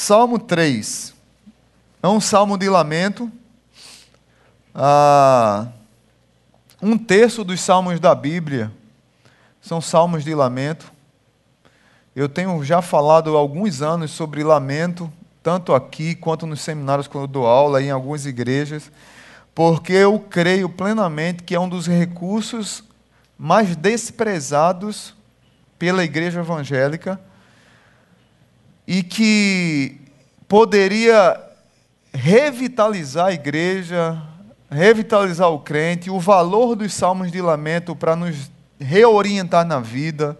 Salmo 3. É um salmo de lamento. Ah, um terço dos salmos da Bíblia são salmos de lamento. Eu tenho já falado há alguns anos sobre lamento, tanto aqui quanto nos seminários quando dou aula, em algumas igrejas, porque eu creio plenamente que é um dos recursos mais desprezados pela igreja evangélica e que poderia revitalizar a igreja, revitalizar o crente, o valor dos salmos de lamento para nos reorientar na vida,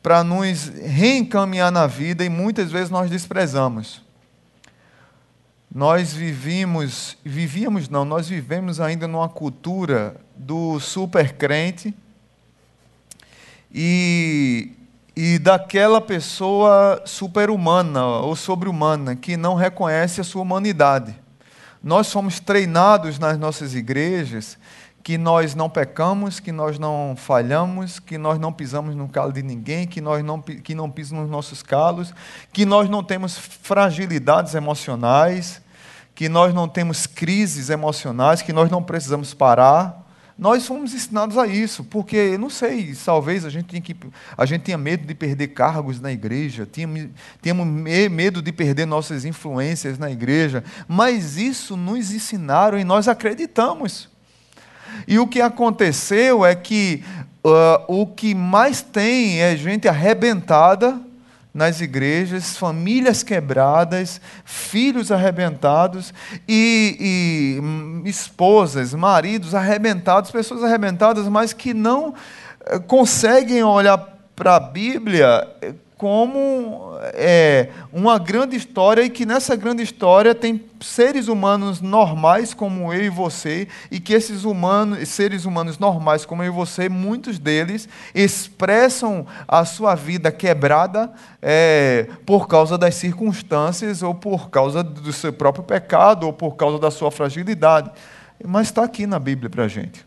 para nos reencaminhar na vida e muitas vezes nós desprezamos. Nós vivimos, vivíamos não, nós vivemos ainda numa cultura do super crente e e daquela pessoa super-humana ou sobre-humana que não reconhece a sua humanidade. Nós somos treinados nas nossas igrejas que nós não pecamos, que nós não falhamos, que nós não pisamos no calo de ninguém, que nós não, que não pisamos nos nossos calos, que nós não temos fragilidades emocionais, que nós não temos crises emocionais, que nós não precisamos parar. Nós fomos ensinados a isso, porque, não sei, talvez a gente, tinha que, a gente tinha medo de perder cargos na igreja, tínhamos, medo de perder nossas influências na igreja, mas isso nos ensinaram e nós acreditamos. E o que aconteceu é que uh, o que mais tem é gente arrebentada nas igrejas, famílias quebradas, filhos arrebentados e, e esposas, maridos arrebentados, pessoas arrebentadas, mas que não eh, conseguem olhar para a Bíblia como é, uma grande história e que nessa grande história tem seres humanos normais como eu e você e que esses humanos, seres humanos normais como eu e você, muitos deles expressam a sua vida quebrada é, por causa das circunstâncias ou por causa do seu próprio pecado ou por causa da sua fragilidade. Mas está aqui na Bíblia para a gente.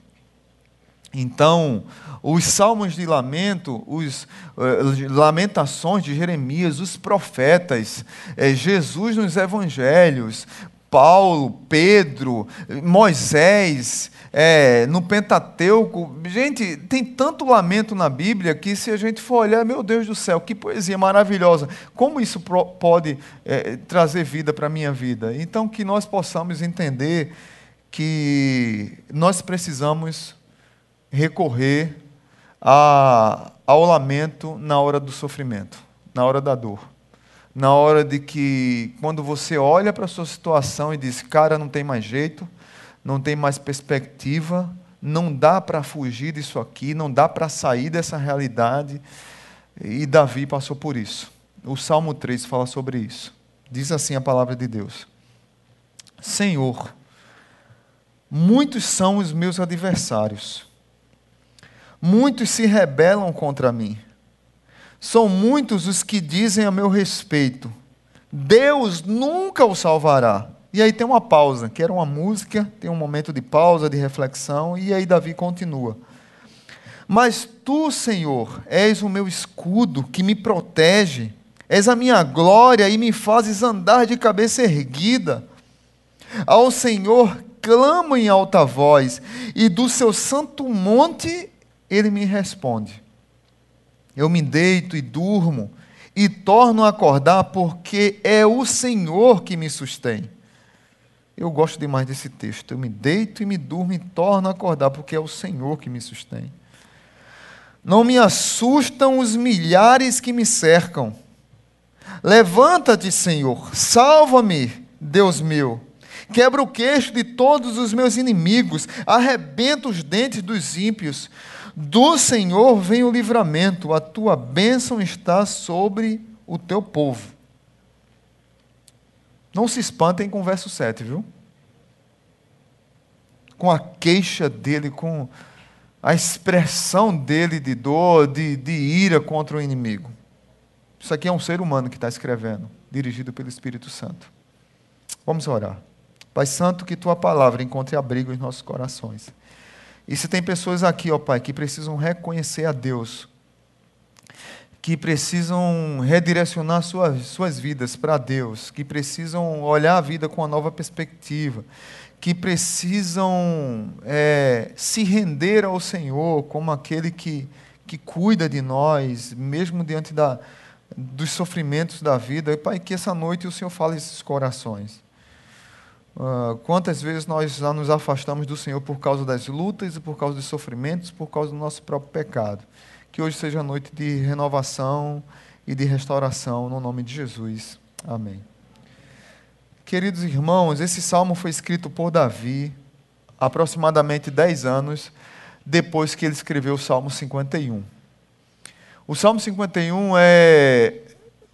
Então, os salmos de lamento, os uh, lamentações de Jeremias, os profetas, eh, Jesus nos evangelhos, Paulo, Pedro, Moisés, é, no Pentateuco. Gente, tem tanto lamento na Bíblia que, se a gente for olhar, meu Deus do céu, que poesia maravilhosa! Como isso pode é, trazer vida para a minha vida? Então, que nós possamos entender que nós precisamos recorrer a, ao lamento na hora do sofrimento, na hora da dor. Na hora de que, quando você olha para a sua situação e diz, cara, não tem mais jeito, não tem mais perspectiva, não dá para fugir disso aqui, não dá para sair dessa realidade. E Davi passou por isso. O Salmo 3 fala sobre isso. Diz assim a palavra de Deus: Senhor, muitos são os meus adversários Muitos se rebelam contra mim. São muitos os que dizem a meu respeito: Deus nunca o salvará. E aí tem uma pausa, que era uma música, tem um momento de pausa, de reflexão, e aí Davi continua. Mas tu, Senhor, és o meu escudo que me protege, és a minha glória e me fazes andar de cabeça erguida. Ao Senhor clamo em alta voz, e do seu santo monte ele me responde. Eu me deito e durmo e torno a acordar porque é o Senhor que me sustém. Eu gosto demais desse texto. Eu me deito e me durmo e torno a acordar porque é o Senhor que me sustém. Não me assustam os milhares que me cercam. Levanta-te, Senhor, salva-me, Deus meu. Quebra o queixo de todos os meus inimigos, arrebenta os dentes dos ímpios. Do Senhor vem o livramento, a tua bênção está sobre o teu povo. Não se espantem com o verso 7, viu? Com a queixa dele, com a expressão dele de dor, de, de ira contra o inimigo. Isso aqui é um ser humano que está escrevendo, dirigido pelo Espírito Santo. Vamos orar. Pai Santo, que tua palavra encontre abrigo em nossos corações. E se tem pessoas aqui, ó Pai, que precisam reconhecer a Deus, que precisam redirecionar suas, suas vidas para Deus, que precisam olhar a vida com uma nova perspectiva, que precisam é, se render ao Senhor como aquele que, que cuida de nós, mesmo diante da, dos sofrimentos da vida. E, Pai, que essa noite o Senhor fale esses corações. Uh, quantas vezes nós já nos afastamos do Senhor por causa das lutas e por causa dos sofrimentos, por causa do nosso próprio pecado. Que hoje seja noite de renovação e de restauração, no nome de Jesus. Amém. Queridos irmãos, esse salmo foi escrito por Davi aproximadamente 10 anos depois que ele escreveu o Salmo 51. O Salmo 51 é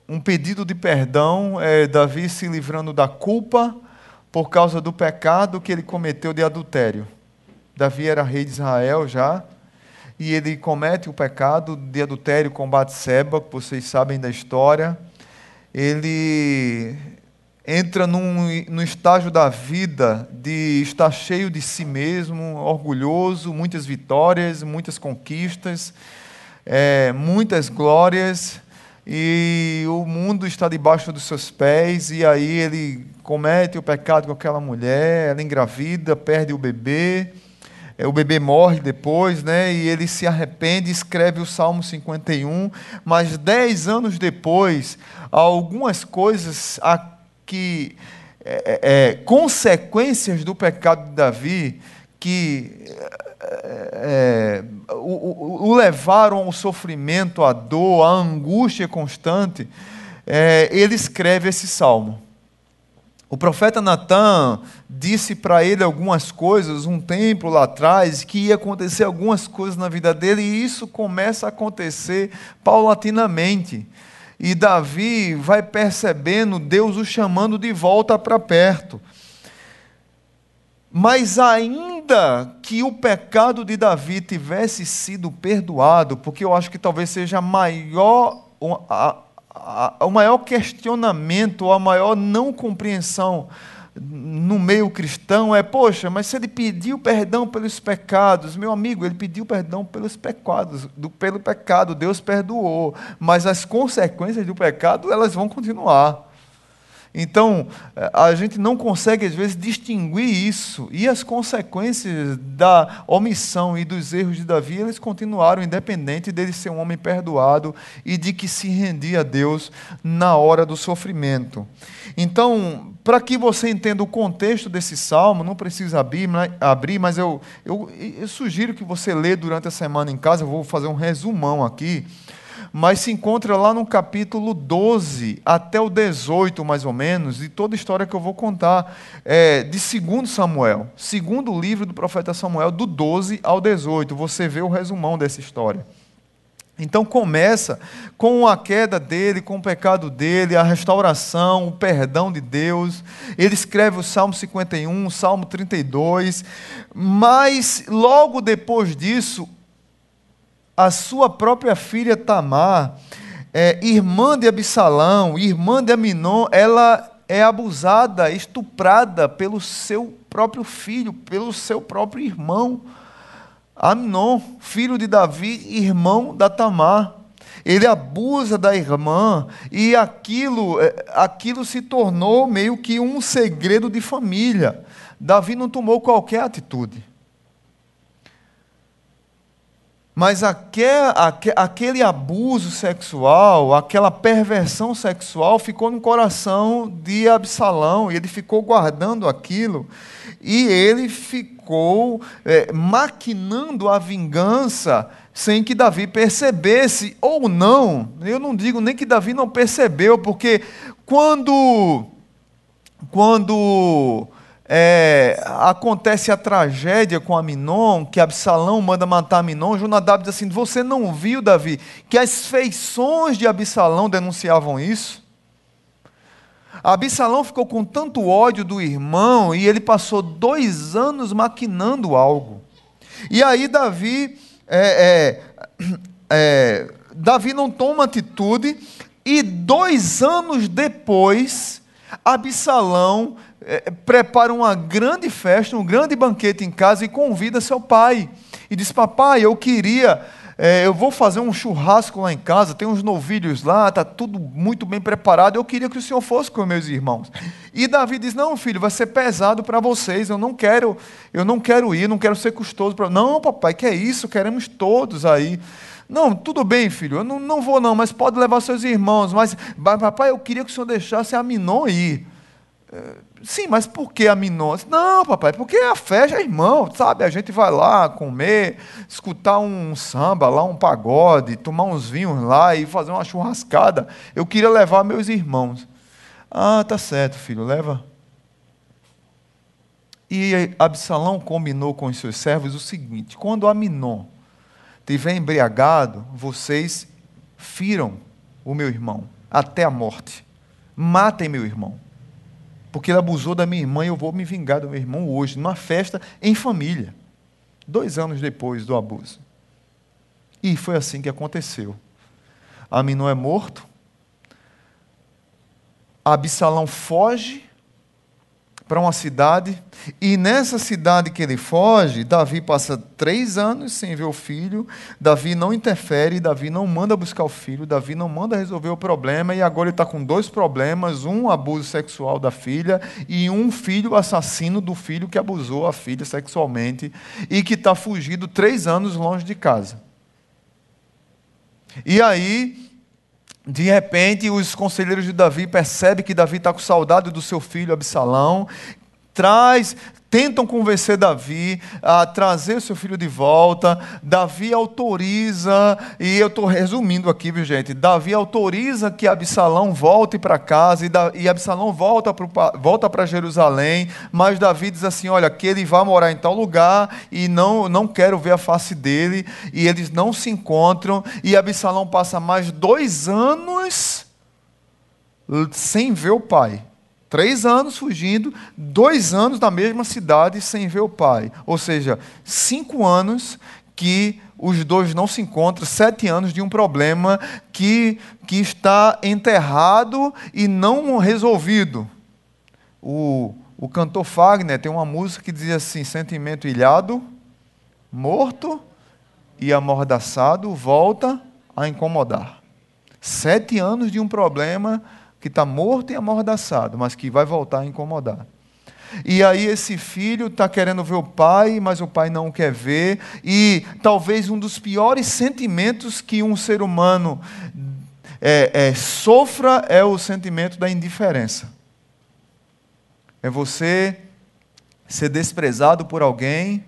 um pedido de perdão, é Davi se livrando da culpa por causa do pecado que ele cometeu de adultério. Davi era rei de Israel já, e ele comete o pecado de adultério com Batseba, que vocês sabem da história. Ele entra num, num estágio da vida de estar cheio de si mesmo, orgulhoso, muitas vitórias, muitas conquistas, é, muitas glórias, e o mundo está debaixo dos seus pés, e aí ele comete o pecado com aquela mulher, ela engravida, perde o bebê, é, o bebê morre depois, né? E ele se arrepende, escreve o Salmo 51, mas dez anos depois, algumas coisas que é, é, é, consequências do pecado de Davi que é, o, o, levaram ao sofrimento, à dor, à angústia constante, é, ele escreve esse salmo. O profeta Natan disse para ele algumas coisas um tempo lá atrás, que ia acontecer algumas coisas na vida dele, e isso começa a acontecer paulatinamente. E Davi vai percebendo Deus o chamando de volta para perto. Mas ainda que o pecado de Davi tivesse sido perdoado, porque eu acho que talvez seja a maior, a, a, o maior questionamento, a maior não compreensão no meio cristão é: poxa, mas se ele pediu perdão pelos pecados, meu amigo, ele pediu perdão pelos pecados, do, pelo pecado, Deus perdoou, mas as consequências do pecado elas vão continuar. Então, eh, a gente não consegue, às vezes, distinguir isso. E as consequências da omissão e dos erros de Davi, eles continuaram, independente dele ser um homem perdoado e de que se rendia a Deus na hora do sofrimento. Então, para que você entenda o contexto desse salmo, não precisa abrir, mas eu, eu, eu sugiro que você lê durante a semana em casa. Eu vou fazer um resumão aqui mas se encontra lá no capítulo 12 até o 18, mais ou menos, de toda a história que eu vou contar, é, de 2 Samuel, segundo livro do profeta Samuel, do 12 ao 18. Você vê o resumão dessa história. Então começa com a queda dele, com o pecado dele, a restauração, o perdão de Deus. Ele escreve o Salmo 51, o Salmo 32, mas logo depois disso, a sua própria filha Tamar, é, irmã de Absalão, irmã de Aminon, ela é abusada, estuprada pelo seu próprio filho, pelo seu próprio irmão. Aminon, filho de Davi, irmão da Tamar. Ele abusa da irmã e aquilo, é, aquilo se tornou meio que um segredo de família. Davi não tomou qualquer atitude. Mas aquele abuso sexual, aquela perversão sexual ficou no coração de Absalão, e ele ficou guardando aquilo, e ele ficou é, maquinando a vingança sem que Davi percebesse, ou não, eu não digo nem que Davi não percebeu, porque quando, quando é, acontece a tragédia com Aminon, que Absalão manda matar Aminon, Jonadab diz assim: Você não viu, Davi, que as feições de Absalão denunciavam isso? Absalão ficou com tanto ódio do irmão e ele passou dois anos maquinando algo. E aí Davi, é, é, é Davi não toma atitude e dois anos depois, Absalão é, prepara uma grande festa, um grande banquete em casa e convida seu pai. E diz: Papai, eu queria é, eu vou fazer um churrasco lá em casa, tem uns novilhos lá, está tudo muito bem preparado. Eu queria que o senhor fosse com meus irmãos. E Davi diz: Não, filho, vai ser pesado para vocês. Eu não quero, eu não quero ir, não quero ser custoso para. Não, papai, que é isso? Queremos todos aí. Não, tudo bem, filho, eu não, não vou não, mas pode levar seus irmãos. Mas, papai, eu queria que o senhor deixasse a Minon ir. É, sim, mas por que a? Não, papai, porque a já é irmão, sabe? A gente vai lá comer, escutar um samba lá, um pagode, tomar uns vinhos lá e fazer uma churrascada. Eu queria levar meus irmãos. Ah, tá certo, filho, leva. E Absalão combinou com os seus servos o seguinte: quando Aminon tiver embriagado, vocês firam o meu irmão até a morte. Matem meu irmão. Porque ele abusou da minha irmã e eu vou me vingar do meu irmão hoje, numa festa em família. Dois anos depois do abuso. E foi assim que aconteceu. Aminon é morto. Absalão foge para uma cidade, e nessa cidade que ele foge, Davi passa três anos sem ver o filho, Davi não interfere, Davi não manda buscar o filho, Davi não manda resolver o problema, e agora ele está com dois problemas: um abuso sexual da filha, e um filho assassino do filho que abusou a filha sexualmente, e que está fugido três anos longe de casa. E aí, de repente, os conselheiros de Davi percebem que Davi está com saudade do seu filho Absalão, traz, tentam convencer Davi a trazer seu filho de volta. Davi autoriza, e eu estou resumindo aqui, viu gente? Davi autoriza que Absalão volte para casa, e, Absalão volta para volta Jerusalém, mas Davi diz assim: olha, que ele vai morar em tal lugar e não, não quero ver a face dele, e eles não se encontram, e Absalão passa mais dois anos sem ver o pai. Três anos fugindo, dois anos na mesma cidade sem ver o pai. Ou seja, cinco anos que os dois não se encontram, sete anos de um problema que, que está enterrado e não resolvido. O, o cantor Fagner tem uma música que diz assim: sentimento ilhado, morto e amordaçado volta a incomodar. Sete anos de um problema que está morto e amordaçado, mas que vai voltar a incomodar. E aí esse filho está querendo ver o pai, mas o pai não quer ver. E talvez um dos piores sentimentos que um ser humano é, é, sofra é o sentimento da indiferença. É você ser desprezado por alguém,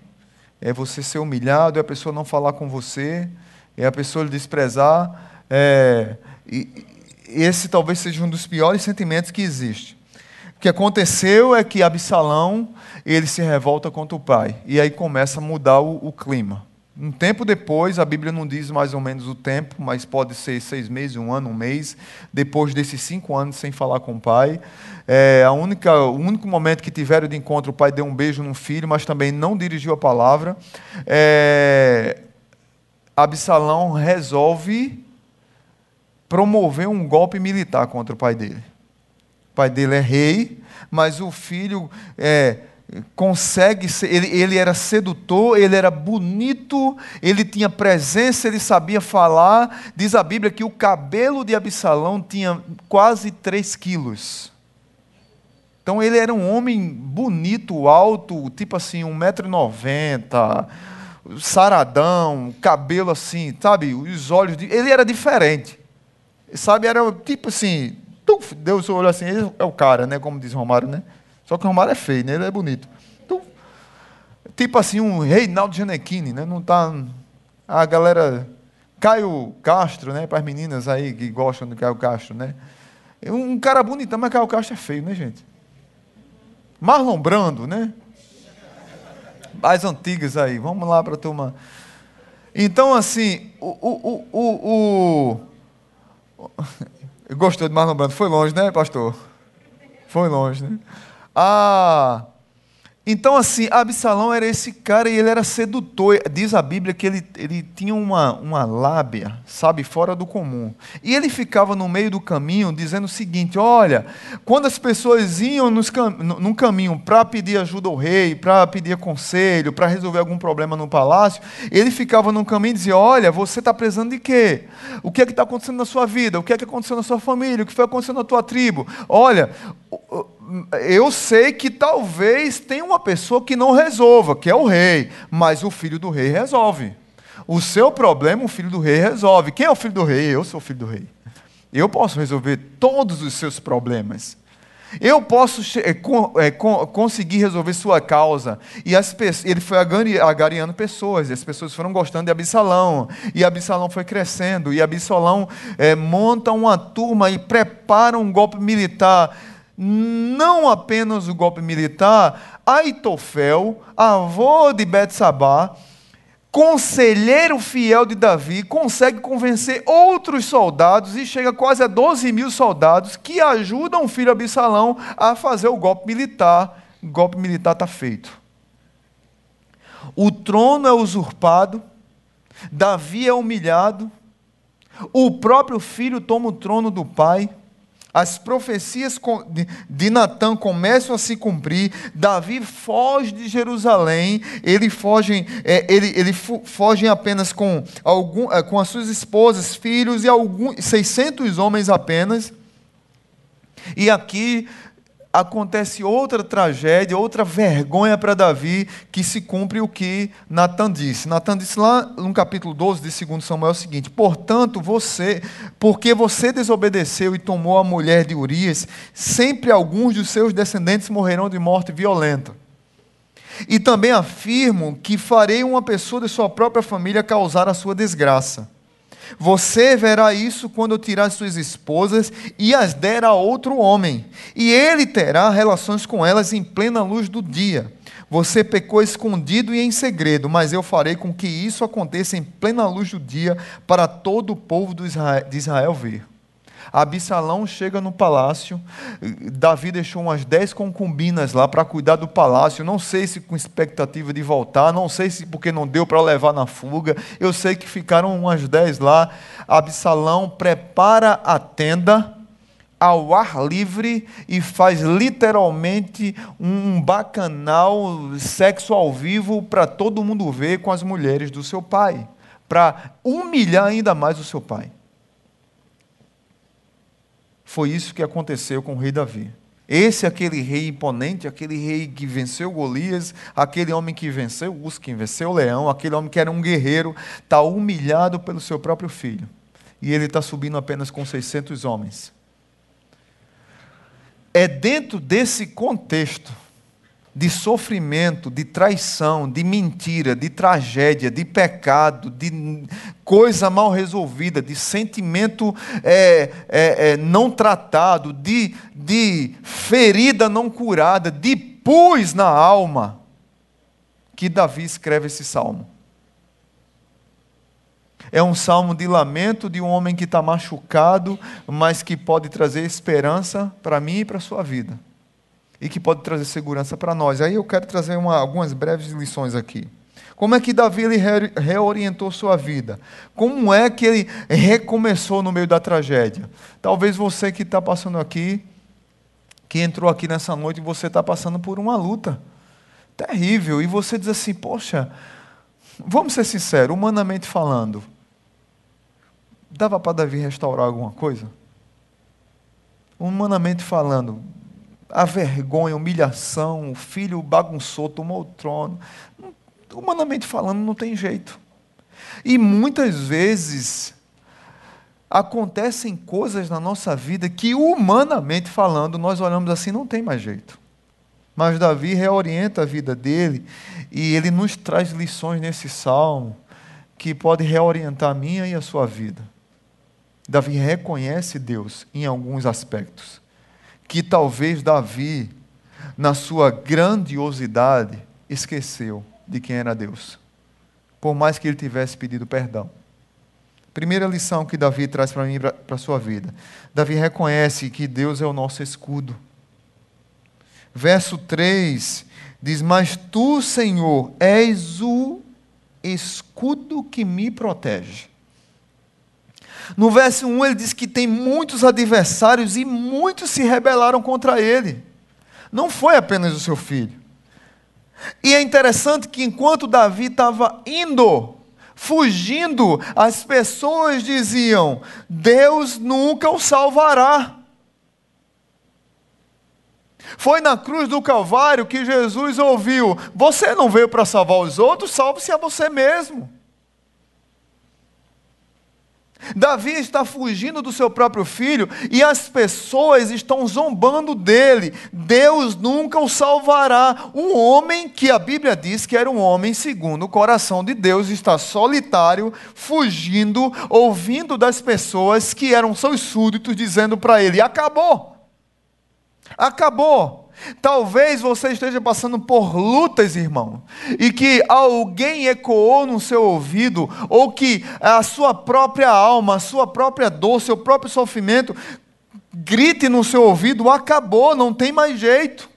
é você ser humilhado, é a pessoa não falar com você, é a pessoa lhe desprezar. É, e, esse talvez seja um dos piores sentimentos que existe. O que aconteceu é que Absalão ele se revolta contra o pai e aí começa a mudar o, o clima. Um tempo depois, a Bíblia não diz mais ou menos o tempo, mas pode ser seis meses, um ano, um mês. Depois desses cinco anos sem falar com o pai, é, a única, o único momento que tiveram de encontro, o pai deu um beijo no filho, mas também não dirigiu a palavra. É, Absalão resolve promover um golpe militar contra o pai dele. O pai dele é rei, mas o filho é, consegue ser, ele, ele era sedutor, ele era bonito, ele tinha presença, ele sabia falar. Diz a Bíblia que o cabelo de Absalão tinha quase 3 quilos. Então ele era um homem bonito, alto, tipo assim, 1,90m, saradão, cabelo assim, sabe? Os olhos. De... Ele era diferente. Sabe, era tipo assim, tuf, Deus olhou assim, ele é o cara, né? Como diz Romário, né? Só que o Romário é feio, né? Ele é bonito. Tuf. Tipo assim, um Reinaldo Gianecchini, né? Não tá. A galera. Caio Castro, né? Para as meninas aí que gostam do Caio Castro, né? Um cara bonitão, mas Caio Castro é feio, né, gente? Marlon Brando, né? As antigas aí, vamos lá para a turma. Então, assim, o, o, o, o, Gostou de Marlon Brando? Foi longe, né, pastor? Foi longe, né? Ah, Então, assim, Absalão era esse cara e ele era sedutor. Diz a Bíblia que ele, ele tinha uma, uma lábia, sabe, fora do comum. E ele ficava no meio do caminho dizendo o seguinte: olha, quando as pessoas iam nos num caminho para pedir ajuda ao rei, para pedir conselho, para resolver algum problema no palácio, ele ficava no caminho e dizia: olha, você está precisando de quê? O que é que está acontecendo na sua vida? O que é que aconteceu na sua família? O que foi acontecendo na tua tribo? Olha eu sei que talvez tenha uma pessoa que não resolva, que é o rei, mas o filho do rei resolve. O seu problema, o filho do rei resolve. Quem é o filho do rei? Eu sou o filho do rei. Eu posso resolver todos os seus problemas. Eu posso é, é, conseguir resolver sua causa. E ele foi agariando pessoas, e as pessoas foram gostando de Absalão. E Absalão foi crescendo, e Absalão é, monta uma turma e prepara um golpe militar não apenas o golpe militar, Aitofel, avô de Betsabá, conselheiro fiel de Davi, consegue convencer outros soldados e chega quase a 12 mil soldados que ajudam o filho Absalão a fazer o golpe militar. O golpe militar está feito. O trono é usurpado, Davi é humilhado, o próprio filho toma o trono do pai as profecias de Natã começam a se cumprir, Davi foge de Jerusalém, ele foge, é, ele, ele foge apenas com, algum, é, com as suas esposas, filhos e alguns, 600 homens apenas. E aqui acontece outra tragédia, outra vergonha para Davi, que se cumpre o que Natan disse. Natan disse lá no capítulo 12 de 2 Samuel o seguinte: Portanto, você, porque você desobedeceu e tomou a mulher de Urias, sempre alguns dos seus descendentes morrerão de morte violenta. E também afirmo que farei uma pessoa de sua própria família causar a sua desgraça. Você verá isso quando tirar suas esposas e as der a outro homem, e ele terá relações com elas em plena luz do dia. Você pecou escondido e em segredo, mas eu farei com que isso aconteça em plena luz do dia para todo o povo de Israel ver. Absalão chega no palácio, Davi deixou umas dez concubinas lá para cuidar do palácio, não sei se com expectativa de voltar, não sei se porque não deu para levar na fuga, eu sei que ficaram umas dez lá. Absalão prepara a tenda ao ar livre e faz literalmente um bacanal sexo ao vivo para todo mundo ver com as mulheres do seu pai, para humilhar ainda mais o seu pai. Foi isso que aconteceu com o rei Davi. Esse aquele rei imponente, aquele rei que venceu Golias, aquele homem que venceu o urso, que venceu o leão, aquele homem que era um guerreiro, está humilhado pelo seu próprio filho. E ele está subindo apenas com 600 homens. É dentro desse contexto de sofrimento, de traição, de mentira, de tragédia, de pecado, de coisa mal resolvida, de sentimento é, é, é, não tratado, de, de ferida não curada, de pus na alma, que Davi escreve esse salmo. É um salmo de lamento de um homem que está machucado, mas que pode trazer esperança para mim e para a sua vida e que pode trazer segurança para nós. Aí eu quero trazer uma, algumas breves lições aqui. Como é que Davi ele reorientou sua vida? Como é que ele recomeçou no meio da tragédia? Talvez você que está passando aqui, que entrou aqui nessa noite, você está passando por uma luta terrível e você diz assim: Poxa, vamos ser sinceros, humanamente falando, dava para Davi restaurar alguma coisa? Humanamente falando, a vergonha, a humilhação, o filho bagunçou, tomou o trono. Humanamente falando, não tem jeito. E muitas vezes acontecem coisas na nossa vida que, humanamente falando, nós olhamos assim, não tem mais jeito. Mas Davi reorienta a vida dele e ele nos traz lições nesse salmo que pode reorientar a minha e a sua vida. Davi reconhece Deus em alguns aspectos que talvez Davi, na sua grandiosidade, esqueceu de quem era Deus, por mais que ele tivesse pedido perdão. Primeira lição que Davi traz para mim para a sua vida. Davi reconhece que Deus é o nosso escudo. Verso 3 Diz: Mas tu, Senhor, és o escudo que me protege. No verso 1 ele diz que tem muitos adversários e muitos se rebelaram contra ele. Não foi apenas o seu filho. E é interessante que enquanto Davi estava indo, fugindo, as pessoas diziam: Deus nunca o salvará. Foi na cruz do Calvário que Jesus ouviu: Você não veio para salvar os outros, salve-se a você mesmo. Davi está fugindo do seu próprio filho e as pessoas estão zombando dele. Deus nunca o salvará. Um homem que a Bíblia diz que era um homem segundo o coração de Deus está solitário, fugindo, ouvindo das pessoas que eram seus súditos dizendo para ele: acabou. Acabou. Talvez você esteja passando por lutas, irmão, e que alguém ecoou no seu ouvido, ou que a sua própria alma, a sua própria dor, seu próprio sofrimento grite no seu ouvido: acabou, não tem mais jeito.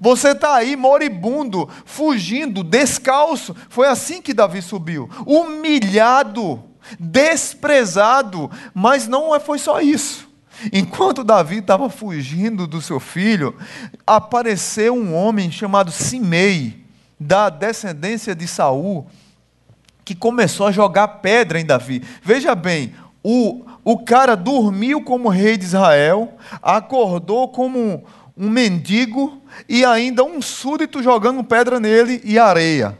Você está aí moribundo, fugindo, descalço. Foi assim que Davi subiu, humilhado, desprezado, mas não foi só isso. Enquanto Davi estava fugindo do seu filho, apareceu um homem chamado Simei, da descendência de Saul, que começou a jogar pedra em Davi. Veja bem, o, o cara dormiu como rei de Israel, acordou como um, um mendigo e ainda um súdito jogando pedra nele e areia.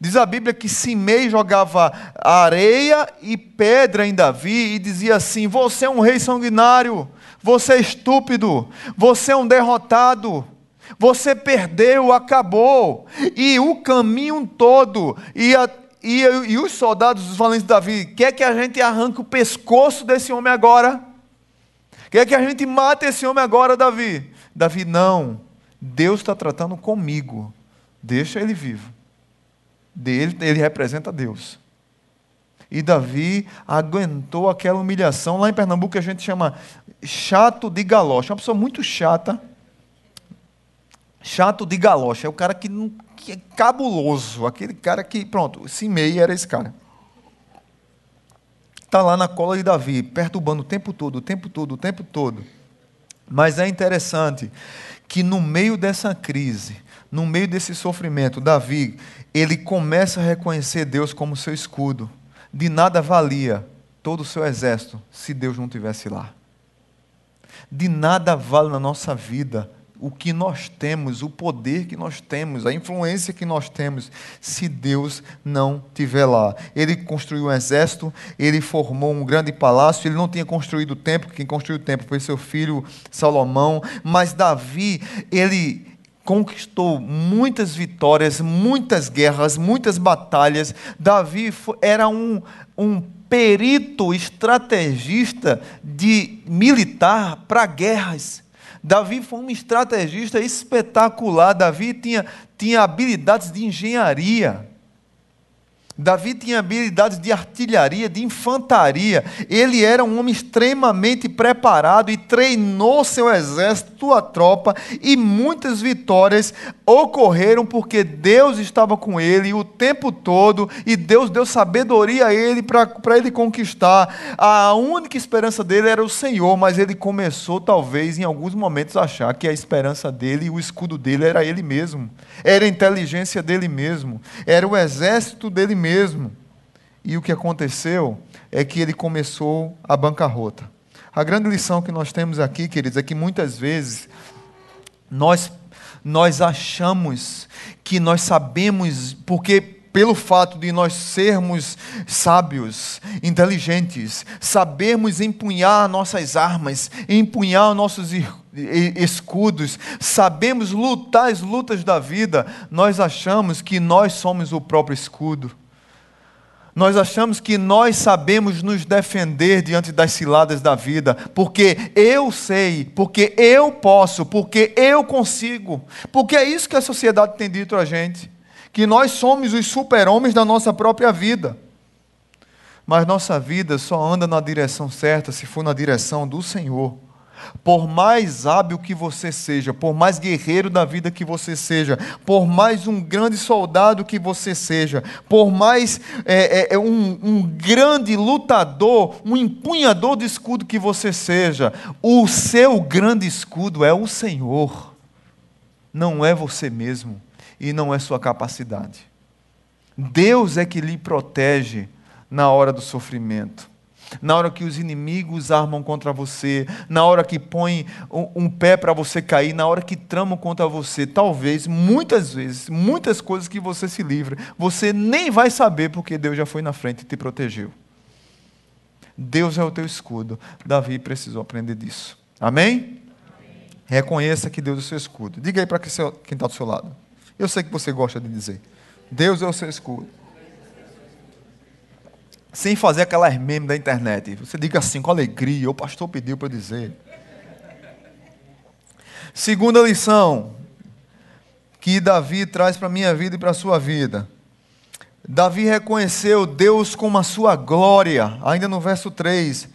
Diz a Bíblia que Simei jogava areia e pedra em Davi e dizia assim: Você é um rei sanguinário, você é estúpido, você é um derrotado, você perdeu, acabou. E o caminho todo, e, a, e, e os soldados dos valentes de Davi, quer que a gente arranque o pescoço desse homem agora? Quer que a gente mate esse homem agora, Davi? Davi, não. Deus está tratando comigo. Deixa ele vivo dele, ele representa Deus. E Davi aguentou aquela humilhação. Lá em Pernambuco a gente chama chato de galocha. Uma pessoa muito chata. Chato de galocha. É o cara que, que é cabuloso. Aquele cara que, pronto, Simei era esse cara. Está lá na cola de Davi, perturbando o tempo todo, o tempo todo, o tempo todo. Mas é interessante que no meio dessa crise, no meio desse sofrimento, Davi, ele começa a reconhecer Deus como seu escudo. De nada valia todo o seu exército se Deus não tivesse lá. De nada vale na nossa vida o que nós temos, o poder que nós temos, a influência que nós temos, se Deus não estiver lá. Ele construiu um exército, ele formou um grande palácio, ele não tinha construído o templo, quem construiu o templo foi seu filho Salomão, mas Davi, ele conquistou muitas vitórias, muitas guerras, muitas batalhas. Davi era um, um perito estrategista de militar para guerras. Davi foi um estrategista espetacular. Davi tinha, tinha habilidades de engenharia. Davi tinha habilidades de artilharia, de infantaria. Ele era um homem extremamente preparado e treinou seu exército, sua tropa, e muitas vitórias ocorreram porque Deus estava com ele o tempo todo e Deus deu sabedoria a ele para ele conquistar. A única esperança dele era o Senhor, mas ele começou, talvez, em alguns momentos, a achar que a esperança dele e o escudo dele era ele mesmo, era a inteligência dele mesmo, era o exército dele mesmo. E o que aconteceu é que ele começou a bancarrota. A grande lição que nós temos aqui, queridos, é que muitas vezes nós, nós achamos que nós sabemos, porque pelo fato de nós sermos sábios, inteligentes, sabermos empunhar nossas armas, empunhar nossos escudos, sabemos lutar as lutas da vida, nós achamos que nós somos o próprio escudo. Nós achamos que nós sabemos nos defender diante das ciladas da vida, porque eu sei, porque eu posso, porque eu consigo. Porque é isso que a sociedade tem dito a gente, que nós somos os super-homens da nossa própria vida. Mas nossa vida só anda na direção certa se for na direção do Senhor. Por mais hábil que você seja, por mais guerreiro da vida que você seja, por mais um grande soldado que você seja, por mais é, é, um, um grande lutador, um empunhador de escudo que você seja, o seu grande escudo é o Senhor, não é você mesmo e não é sua capacidade. Deus é que lhe protege na hora do sofrimento na hora que os inimigos armam contra você, na hora que põem um, pé para você cair, na hora que tramam contra você, talvez, muitas vezes, muitas coisas que você se livra, você nem vai saber porque Deus já foi na frente e te protegeu. Deus é o teu escudo. Davi precisou aprender disso. Amém? Amém. Reconheça que Deus é o seu escudo. Diga aí para quem está do seu lado. Eu sei que você gosta de dizer. Deus é o seu escudo sem fazer aquelas memes da internet. Você diga assim com alegria, o pastor pediu para dizer. Segunda lição que Davi traz para a minha vida e para a sua vida. Davi reconheceu Deus como a sua glória, ainda no verso 3.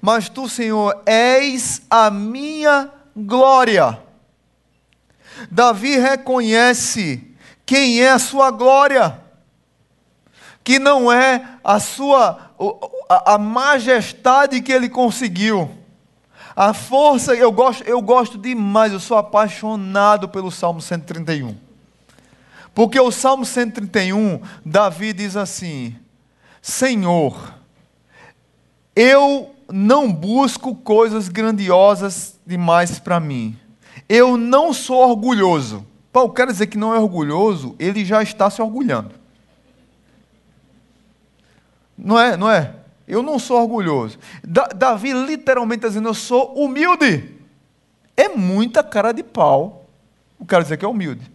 Mas tu, Senhor, és a minha glória. Davi reconhece quem é a sua glória que não é a sua a, a majestade que ele conseguiu. A força, eu gosto, eu gosto demais, eu sou apaixonado pelo Salmo 131. Porque o Salmo 131, Davi diz assim: Senhor, eu não busco coisas grandiosas demais para mim. Eu não sou orgulhoso. Paulo quer dizer que não é orgulhoso, ele já está se orgulhando. Não é? Não é? Eu não sou orgulhoso. Davi literalmente está dizendo, eu sou humilde. É muita cara de pau o cara dizer que é humilde.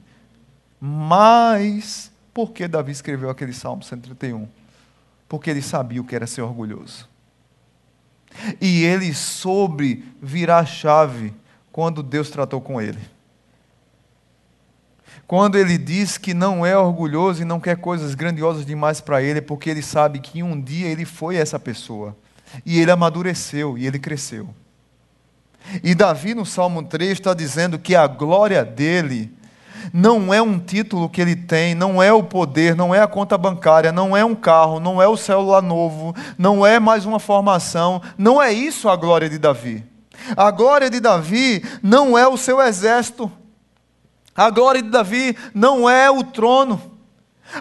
Mas, por que Davi escreveu aquele Salmo 131? Porque ele sabia o que era ser orgulhoso. E ele soube virar a chave quando Deus tratou com ele. Quando ele diz que não é orgulhoso e não quer coisas grandiosas demais para ele, é porque ele sabe que um dia ele foi essa pessoa. E ele amadureceu e ele cresceu. E Davi, no Salmo 3, está dizendo que a glória dele não é um título que ele tem, não é o poder, não é a conta bancária, não é um carro, não é o celular novo, não é mais uma formação, não é isso a glória de Davi. A glória de Davi não é o seu exército, a glória de Davi não é o trono.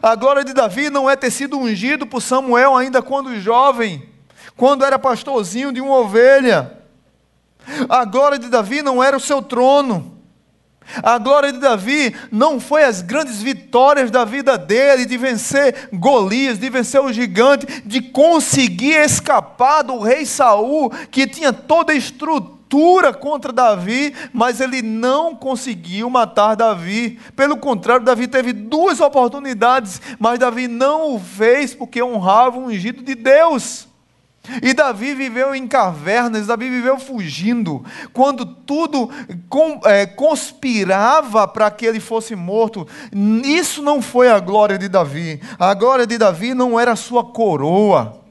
A glória de Davi não é ter sido ungido por Samuel ainda quando jovem, quando era pastorzinho de uma ovelha. A glória de Davi não era o seu trono. A glória de Davi não foi as grandes vitórias da vida dele, de vencer Golias, de vencer o gigante, de conseguir escapar do rei Saul, que tinha toda a estrutura contra Davi, mas ele não conseguiu matar Davi. Pelo contrário, Davi teve duas oportunidades, mas Davi não o fez porque honrava o ungido de Deus. E Davi viveu em cavernas, Davi viveu fugindo, quando tudo é, conspirava para que ele fosse morto. Isso não foi a glória de Davi. A glória de Davi não era a sua coroa.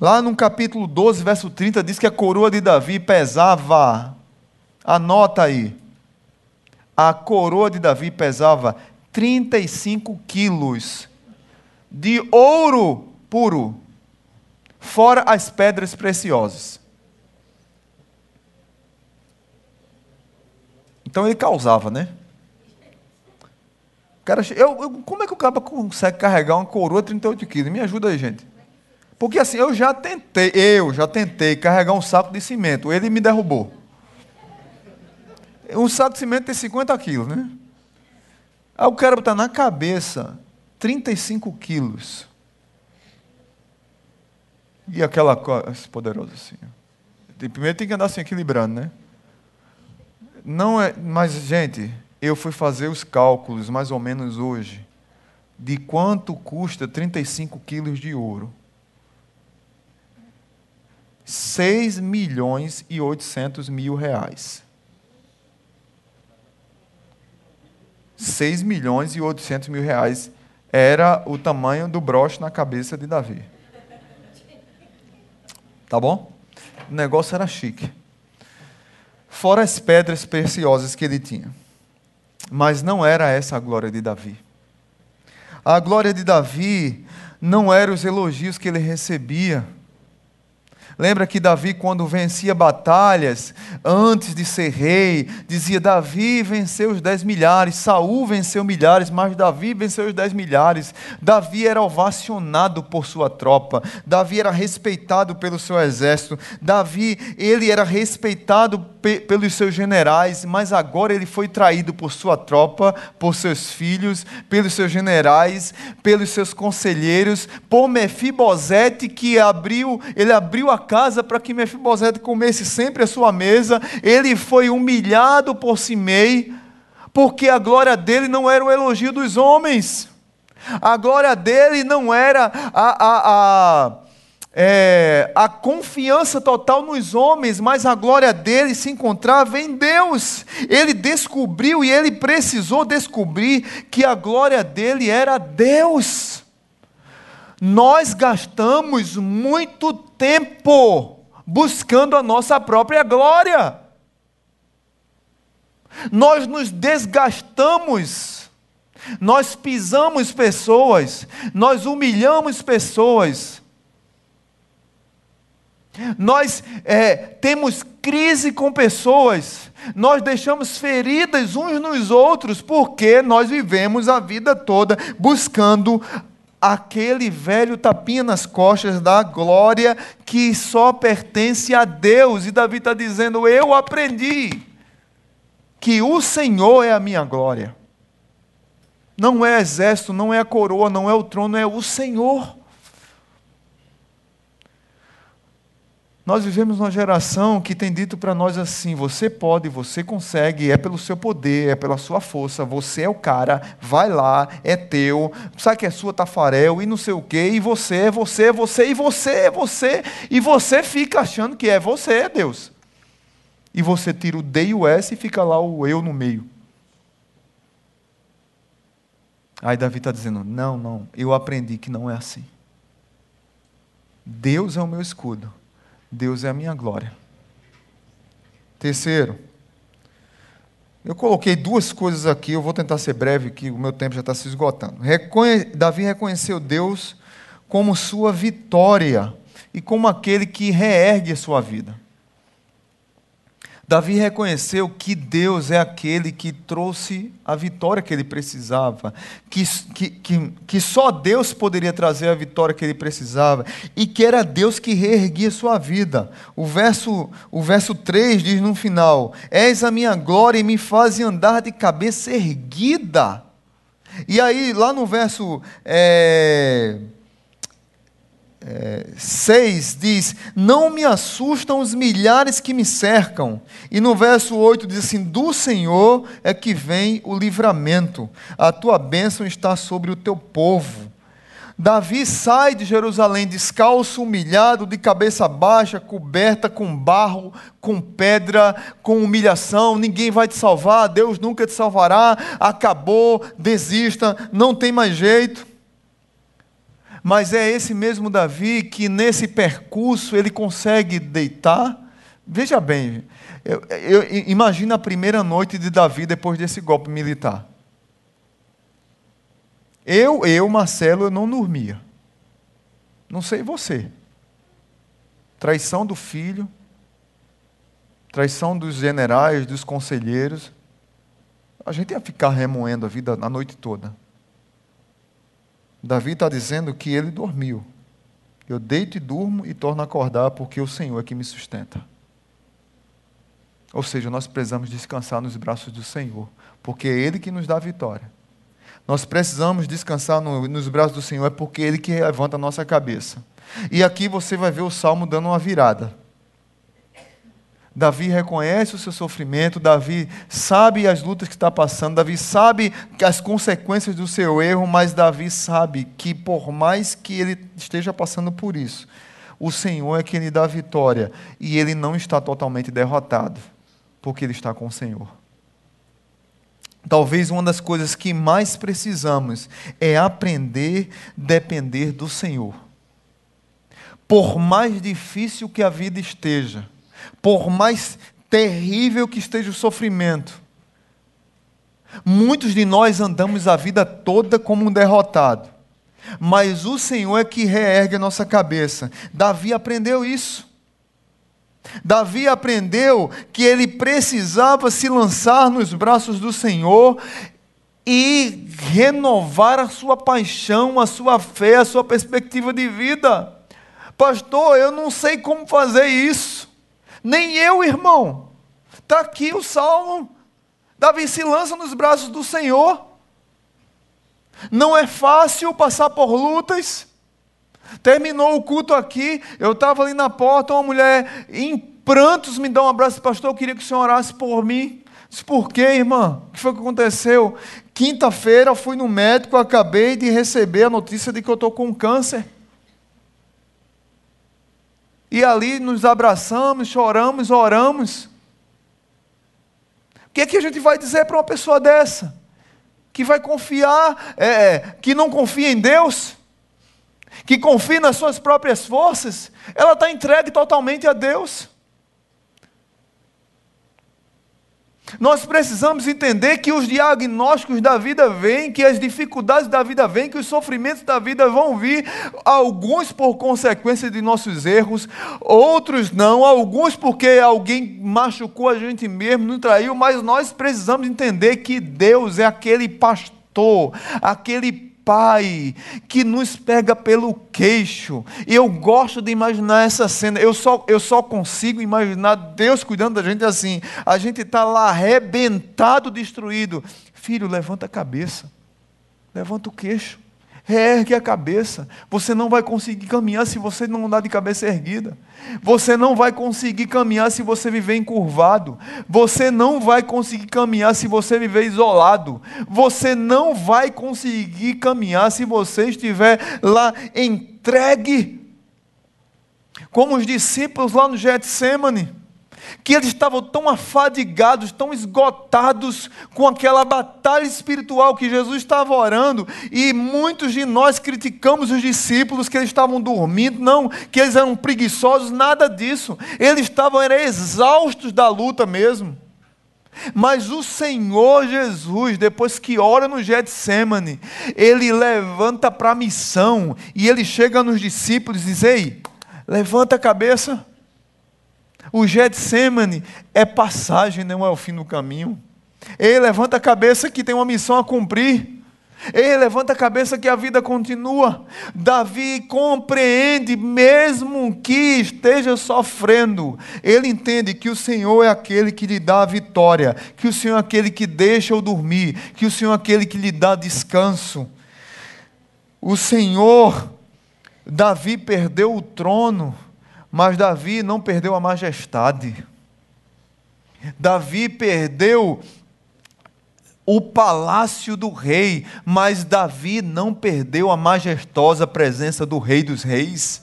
Lá no capítulo 12, verso 30, diz que a coroa de Davi pesava, anota aí, a coroa de Davi pesava 35 quilos de ouro puro, fora as pedras preciosas. Então ele causava, né? Cara, eu, eu, como é que o cara consegue carregar uma coroa de 38 quilos? Me ajuda aí, gente. Porque assim, eu já tentei, eu já tentei carregar um saco de cimento, ele me derrubou. Um saco de cimento tem 50 quilos, né? Aí o cara botar na cabeça 35 quilos. E aquela coisa poderosa assim. Primeiro tem que andar assim equilibrando, né? Não é, mas gente, eu fui fazer os cálculos mais ou menos hoje de quanto custa 35 quilos de ouro. 6 milhões e 800 mil reais. 6 milhões e 800 mil reais era o tamanho do broche na cabeça de Davi. Tá bom? O negócio era chique. Fora as pedras preciosas que ele tinha. Mas não era essa a glória de Davi. A glória de Davi não eram os elogios que ele recebia Lembra que Davi, quando vencia batalhas, antes de ser rei, dizia: Davi venceu os dez milhares, Saul venceu milhares, mas Davi venceu os dez milhares. Davi era ovacionado por sua tropa, Davi era respeitado pelo seu exército, Davi, ele era respeitado pe pelos seus generais, mas agora ele foi traído por sua tropa, por seus filhos, pelos seus generais, pelos seus conselheiros, por Mefibosete que abriu, ele abriu a casa para que Mefibosete comesse sempre a sua mesa. Ele foi humilhado por Simei, porque a glória dele não era o elogio dos homens. A glória dele não era a, a, a, é, a confiança total nos homens, mas a glória dele se encontrava em Deus. Ele descobriu e ele precisou descobrir que a glória dele era Deus. Nós gastamos muito tempo buscando a nossa própria glória. Nós nos desgastamos, nós pisamos pessoas, nós humilhamos pessoas, nós é, temos crise com pessoas, nós deixamos feridas uns nos outros, porque nós vivemos a vida toda buscando aquele velho tapinha nas costas da glória que só pertence a Deus. E Davi está dizendo: Eu aprendi que o Senhor é a minha glória. Não é exército, não é a coroa, não é o trono, é o Senhor. Nós vivemos uma geração que tem dito para nós assim: você pode, você consegue, é pelo seu poder, é pela sua força, você é o cara, vai lá, é teu, sabe que é sua tafarel e não sei o quê, e você, é você, você, e você, é você, e você fica achando que é você, é Deus. E você tira o D e o S e fica lá o eu no meio. Aí Davi está dizendo: não, não, eu aprendi que não é assim. Deus é o meu escudo Deus é a minha glória. Terceiro, eu coloquei duas coisas aqui, eu vou tentar ser breve, que o meu tempo já está se esgotando. Reconhe... Davi reconheceu Deus como sua vitória e como aquele que reergue a sua vida. Davi reconheceu que Deus é aquele que trouxe a vitória que ele precisava, que, que, que, só Deus poderia trazer a vitória que ele precisava, e que era Deus que reerguia sua vida. O verso, o verso 3 diz no final: És a minha glória e me faz andar de cabeça erguida. E aí, lá no verso. É é, 6 diz: Não me assustam os milhares que me cercam. E no verso 8 diz assim: Do Senhor é que vem o livramento, a tua bênção está sobre o teu povo. Davi sai de Jerusalém descalço, humilhado, de cabeça baixa, coberta com barro, com pedra, com humilhação. Ninguém vai te salvar, Deus nunca te salvará. Acabou, desista, não tem mais jeito. Mas é esse mesmo Davi que nesse percurso ele consegue deitar. Veja bem, eu, eu, imagina a primeira noite de Davi depois desse golpe militar. Eu, eu, Marcelo, eu não dormia. Não sei você. Traição do filho, traição dos generais, dos conselheiros. A gente ia ficar remoendo a vida a noite toda. Davi está dizendo que ele dormiu. Eu deito e durmo e torno a acordar porque o Senhor é que me sustenta. Ou seja, nós precisamos descansar nos braços do Senhor, porque é Ele que nos dá a vitória. Nós precisamos descansar no, nos braços do Senhor, é porque é Ele que levanta a nossa cabeça. E aqui você vai ver o salmo dando uma virada. Davi reconhece o seu sofrimento, Davi sabe as lutas que está passando, Davi sabe as consequências do seu erro, mas Davi sabe que por mais que ele esteja passando por isso, o Senhor é quem lhe dá vitória e ele não está totalmente derrotado, porque ele está com o Senhor. Talvez uma das coisas que mais precisamos é aprender a depender do Senhor. por mais difícil que a vida esteja, por mais terrível que esteja o sofrimento, muitos de nós andamos a vida toda como um derrotado, mas o Senhor é que reergue a nossa cabeça. Davi aprendeu isso. Davi aprendeu que ele precisava se lançar nos braços do Senhor e renovar a sua paixão, a sua fé, a sua perspectiva de vida. Pastor, eu não sei como fazer isso. Nem eu, irmão. Está aqui o salmo. Davi se lança nos braços do Senhor. Não é fácil passar por lutas. Terminou o culto aqui, eu estava ali na porta, uma mulher em prantos me dá um abraço, pastor, eu queria que o senhor orasse por mim. Disse, por quê, irmã? O que foi que aconteceu? Quinta-feira fui no médico, acabei de receber a notícia de que eu estou com câncer. E ali nos abraçamos, choramos, oramos. O que é que a gente vai dizer para uma pessoa dessa? Que vai confiar, é, é que não confia em Deus? Que confia nas suas próprias forças? Ela está entregue totalmente a Deus. Nós precisamos entender que os diagnósticos da vida vêm, que as dificuldades da vida vêm, que os sofrimentos da vida vão vir, alguns por consequência de nossos erros, outros não, alguns porque alguém machucou a gente mesmo, nos traiu, mas nós precisamos entender que Deus é aquele pastor, aquele Pai que nos pega pelo queixo. E eu gosto de imaginar essa cena. Eu só, eu só consigo imaginar Deus cuidando da gente assim. A gente está lá arrebentado, destruído. Filho, levanta a cabeça. Levanta o queixo. Reergue a cabeça. Você não vai conseguir caminhar se você não andar de cabeça erguida. Você não vai conseguir caminhar se você viver encurvado. Você não vai conseguir caminhar se você viver isolado. Você não vai conseguir caminhar se você estiver lá entregue. Como os discípulos lá no Getsemane que eles estavam tão afadigados, tão esgotados com aquela batalha espiritual que Jesus estava orando, e muitos de nós criticamos os discípulos que eles estavam dormindo, não, que eles eram preguiçosos, nada disso. Eles estavam exaustos da luta mesmo. Mas o Senhor Jesus, depois que ora no Getsemane, ele levanta para a missão e ele chega nos discípulos e diz: Ei, levanta a cabeça o Getsemane é passagem, não é o fim do caminho. Ei, levanta a cabeça que tem uma missão a cumprir. Ei, levanta a cabeça que a vida continua. Davi compreende, mesmo que esteja sofrendo, ele entende que o Senhor é aquele que lhe dá a vitória, que o Senhor é aquele que deixa o dormir, que o Senhor é aquele que lhe dá descanso. O Senhor, Davi perdeu o trono, mas Davi não perdeu a majestade. Davi perdeu o palácio do rei, mas Davi não perdeu a majestosa presença do Rei dos Reis.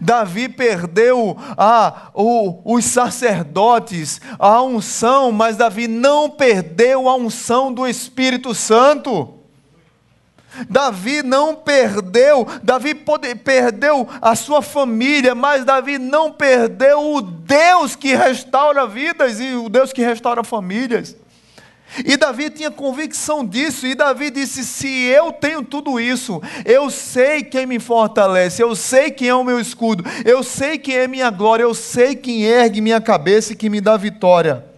Davi perdeu a, o, os sacerdotes, a unção, mas Davi não perdeu a unção do Espírito Santo. Davi não perdeu, Davi pode, perdeu a sua família, mas Davi não perdeu o Deus que restaura vidas e o Deus que restaura famílias. E Davi tinha convicção disso, e Davi disse: Se eu tenho tudo isso, eu sei quem me fortalece, eu sei quem é o meu escudo, eu sei quem é minha glória, eu sei quem ergue minha cabeça e que me dá vitória.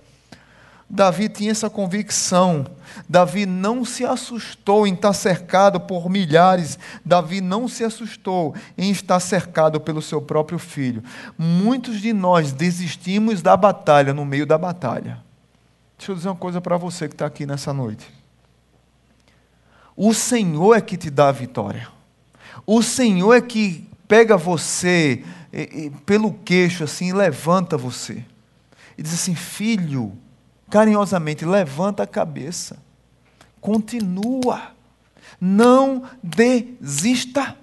Davi tinha essa convicção. Davi não se assustou em estar cercado por milhares. Davi não se assustou em estar cercado pelo seu próprio filho. Muitos de nós desistimos da batalha no meio da batalha. Deixa eu dizer uma coisa para você que está aqui nessa noite. O Senhor é que te dá a vitória. O Senhor é que pega você pelo queixo assim e levanta você. E diz assim: Filho, carinhosamente, levanta a cabeça, continua, não desista.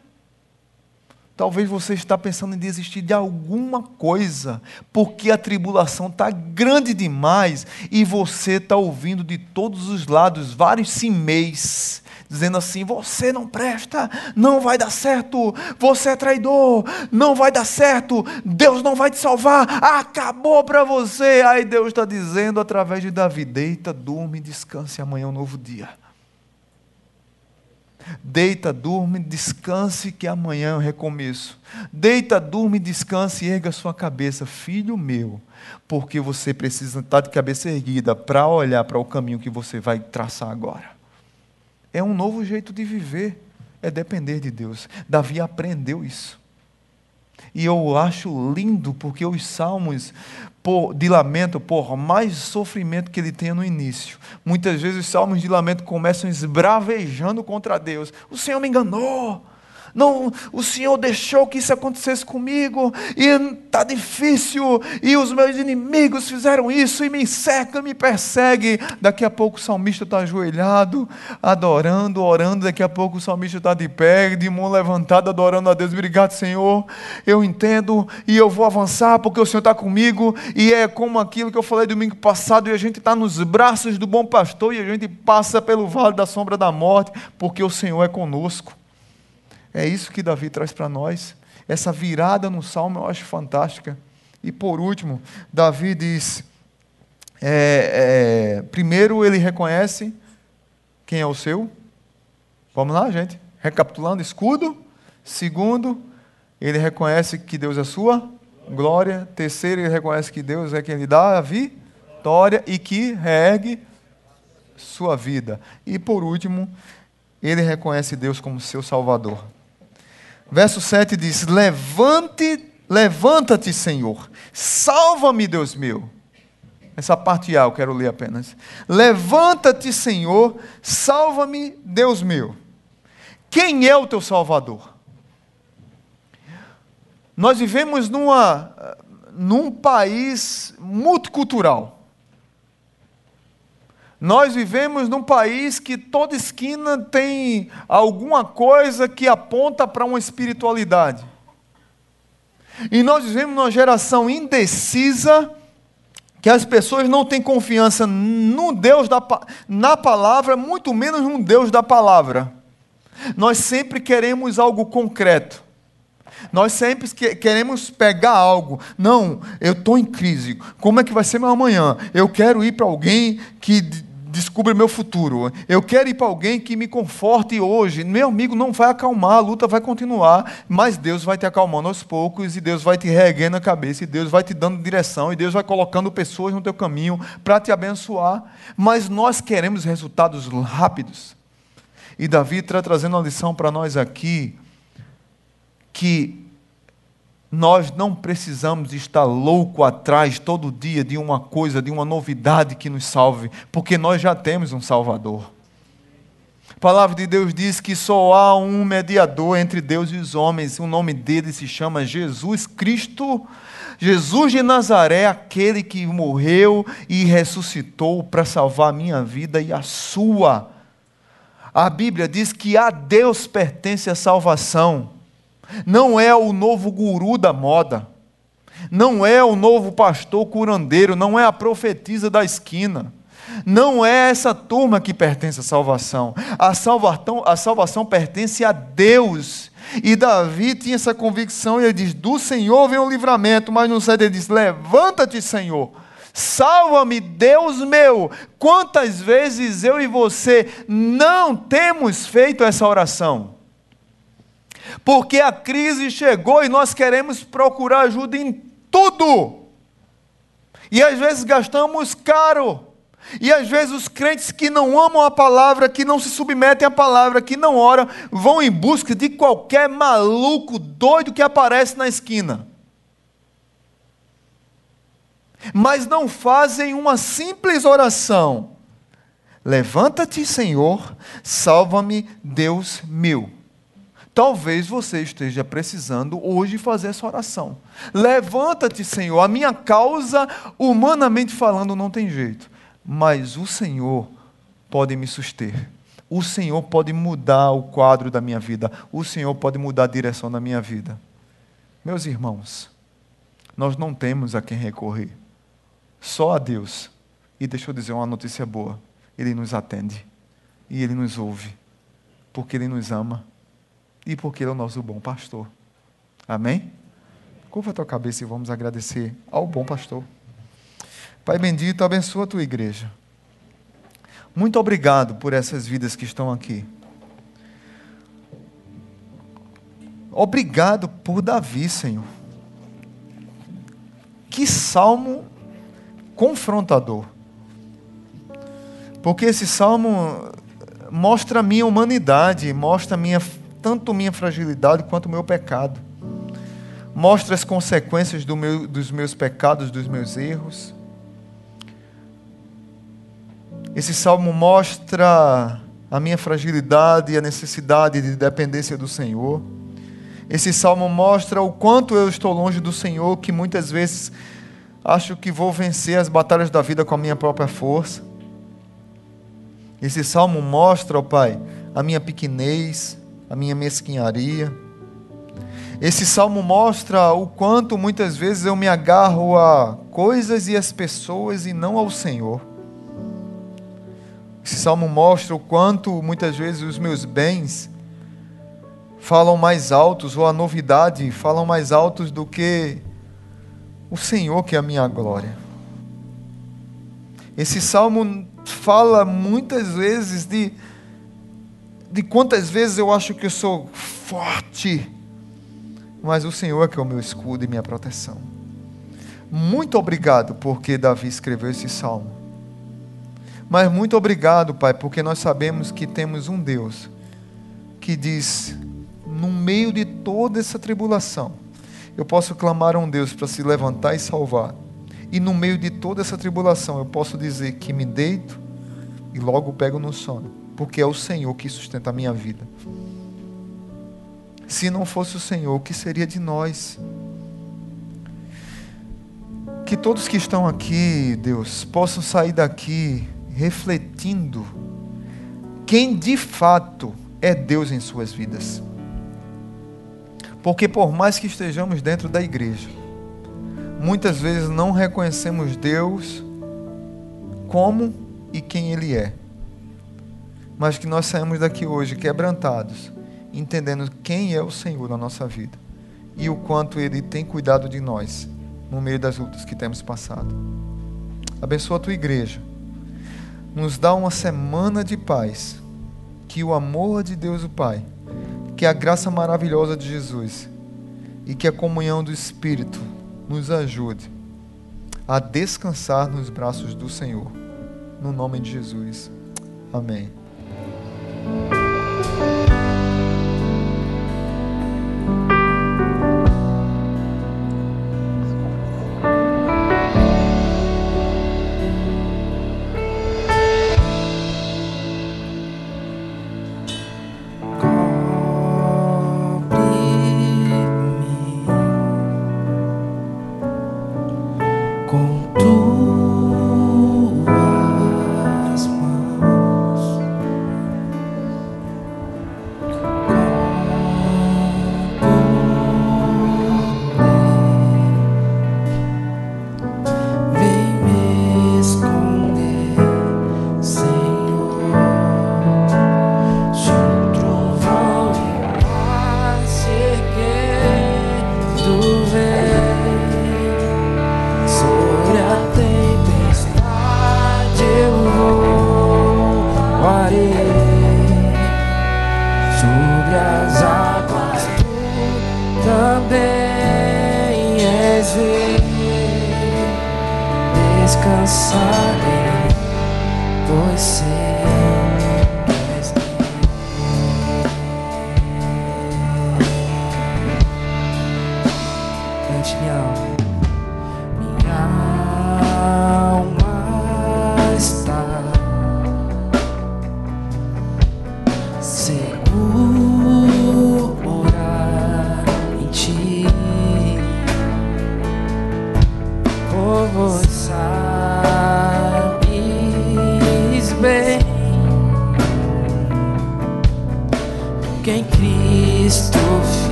Talvez você está pensando em desistir de alguma coisa, porque a tribulação está grande demais e você está ouvindo de todos os lados vários simês dizendo assim: você não presta, não vai dar certo, você é traidor, não vai dar certo, Deus não vai te salvar, acabou para você. Aí Deus está dizendo através de Davi: deita, durme, descanse, amanhã é um novo dia. Deita, durme, descanse, que amanhã é um recomeço. Deita, durme, descanse e erga sua cabeça, filho meu, porque você precisa estar de cabeça erguida para olhar para o caminho que você vai traçar agora. É um novo jeito de viver, é depender de Deus. Davi aprendeu isso. E eu acho lindo porque os salmos de lamento, por mais sofrimento que ele tenha no início, muitas vezes os salmos de lamento começam esbravejando contra Deus. O Senhor me enganou. Não, o Senhor deixou que isso acontecesse comigo e está difícil. E os meus inimigos fizeram isso e me cercam, me perseguem. Daqui a pouco o salmista está ajoelhado, adorando, orando. Daqui a pouco o salmista está de pé, de mão levantada, adorando a Deus. Obrigado, Senhor. Eu entendo e eu vou avançar porque o Senhor está comigo. E é como aquilo que eu falei domingo passado. E a gente está nos braços do bom pastor e a gente passa pelo vale da sombra da morte porque o Senhor é conosco. É isso que Davi traz para nós. Essa virada no salmo eu acho fantástica. E por último, Davi diz: é, é, primeiro ele reconhece quem é o seu. Vamos lá, gente. Recapitulando: escudo. Segundo, ele reconhece que Deus é sua glória. Terceiro, ele reconhece que Deus é quem lhe dá a vitória e que reergue sua vida. E por último, ele reconhece Deus como seu Salvador. Verso 7 diz: Levante, levanta-te, Senhor, salva-me, Deus meu. Essa parte A eu quero ler apenas. Levanta-te, Senhor, salva-me, Deus meu. Quem é o teu Salvador? Nós vivemos numa, num país multicultural. Nós vivemos num país que toda esquina tem alguma coisa que aponta para uma espiritualidade. E nós vivemos numa geração indecisa, que as pessoas não têm confiança no Deus da, na palavra, muito menos no Deus da palavra. Nós sempre queremos algo concreto. Nós sempre queremos pegar algo. Não, eu estou em crise. Como é que vai ser meu amanhã? Eu quero ir para alguém que descubra meu futuro. Eu quero ir para alguém que me conforte hoje. Meu amigo, não vai acalmar, a luta vai continuar, mas Deus vai te acalmando aos poucos e Deus vai te reguendo a cabeça e Deus vai te dando direção e Deus vai colocando pessoas no teu caminho para te abençoar. Mas nós queremos resultados rápidos. E Davi está trazendo uma lição para nós aqui que nós não precisamos estar louco atrás todo dia de uma coisa, de uma novidade que nos salve, porque nós já temos um Salvador. A palavra de Deus diz que só há um mediador entre Deus e os homens, o nome dele se chama Jesus Cristo. Jesus de Nazaré, aquele que morreu e ressuscitou para salvar a minha vida e a sua. A Bíblia diz que a Deus pertence a salvação não é o novo guru da moda, não é o novo pastor curandeiro, não é a profetisa da esquina. Não é essa turma que pertence à salvação. A salvação, a salvação pertence a Deus. E Davi tinha essa convicção e ele diz: Do Senhor vem o livramento. Mas no 7 ele diz: Levanta-te, Senhor. Salva-me, Deus meu. Quantas vezes eu e você não temos feito essa oração? Porque a crise chegou e nós queremos procurar ajuda em tudo. E às vezes gastamos caro. E às vezes os crentes que não amam a palavra, que não se submetem à palavra, que não oram, vão em busca de qualquer maluco doido que aparece na esquina. Mas não fazem uma simples oração. Levanta-te, Senhor, salva-me, Deus meu. Talvez você esteja precisando hoje fazer essa oração. Levanta-te, Senhor. A minha causa, humanamente falando, não tem jeito. Mas o Senhor pode me suster. O Senhor pode mudar o quadro da minha vida. O Senhor pode mudar a direção da minha vida. Meus irmãos, nós não temos a quem recorrer. Só a Deus. E deixa eu dizer uma notícia boa: Ele nos atende. E Ele nos ouve. porque Ele nos ama e porque Ele é o nosso bom pastor. Amém? Curva a tua cabeça e vamos agradecer ao bom pastor. Pai bendito, abençoa a tua igreja. Muito obrigado por essas vidas que estão aqui. Obrigado por Davi, Senhor. Que salmo confrontador. Porque esse salmo mostra a minha humanidade, mostra minha, tanto minha fragilidade quanto o meu pecado. Mostra as consequências do meu, dos meus pecados, dos meus erros. Esse salmo mostra a minha fragilidade e a necessidade de dependência do Senhor. Esse salmo mostra o quanto eu estou longe do Senhor, que muitas vezes acho que vou vencer as batalhas da vida com a minha própria força. Esse salmo mostra, ó Pai, a minha pequenez, a minha mesquinharia. Esse salmo mostra o quanto muitas vezes eu me agarro a coisas e as pessoas e não ao Senhor. Esse salmo mostra o quanto muitas vezes os meus bens falam mais altos, ou a novidade falam mais altos do que o Senhor, que é a minha glória. Esse salmo fala muitas vezes de, de quantas vezes eu acho que eu sou forte, mas o Senhor é que é o meu escudo e minha proteção. Muito obrigado porque Davi escreveu esse salmo. Mas muito obrigado, Pai, porque nós sabemos que temos um Deus que diz: no meio de toda essa tribulação, eu posso clamar a um Deus para se levantar e salvar. E no meio de toda essa tribulação, eu posso dizer que me deito e logo pego no sono, porque é o Senhor que sustenta a minha vida. Se não fosse o Senhor, o que seria de nós? Que todos que estão aqui, Deus, possam sair daqui refletindo quem de fato é Deus em suas vidas. Porque por mais que estejamos dentro da igreja, muitas vezes não reconhecemos Deus como e quem Ele é. Mas que nós saímos daqui hoje quebrantados, entendendo quem é o Senhor na nossa vida e o quanto Ele tem cuidado de nós no meio das lutas que temos passado. Abençoa a tua igreja. Nos dá uma semana de paz. Que o amor de Deus, o Pai, que a graça maravilhosa de Jesus e que a comunhão do Espírito nos ajude a descansar nos braços do Senhor. No nome de Jesus. Amém.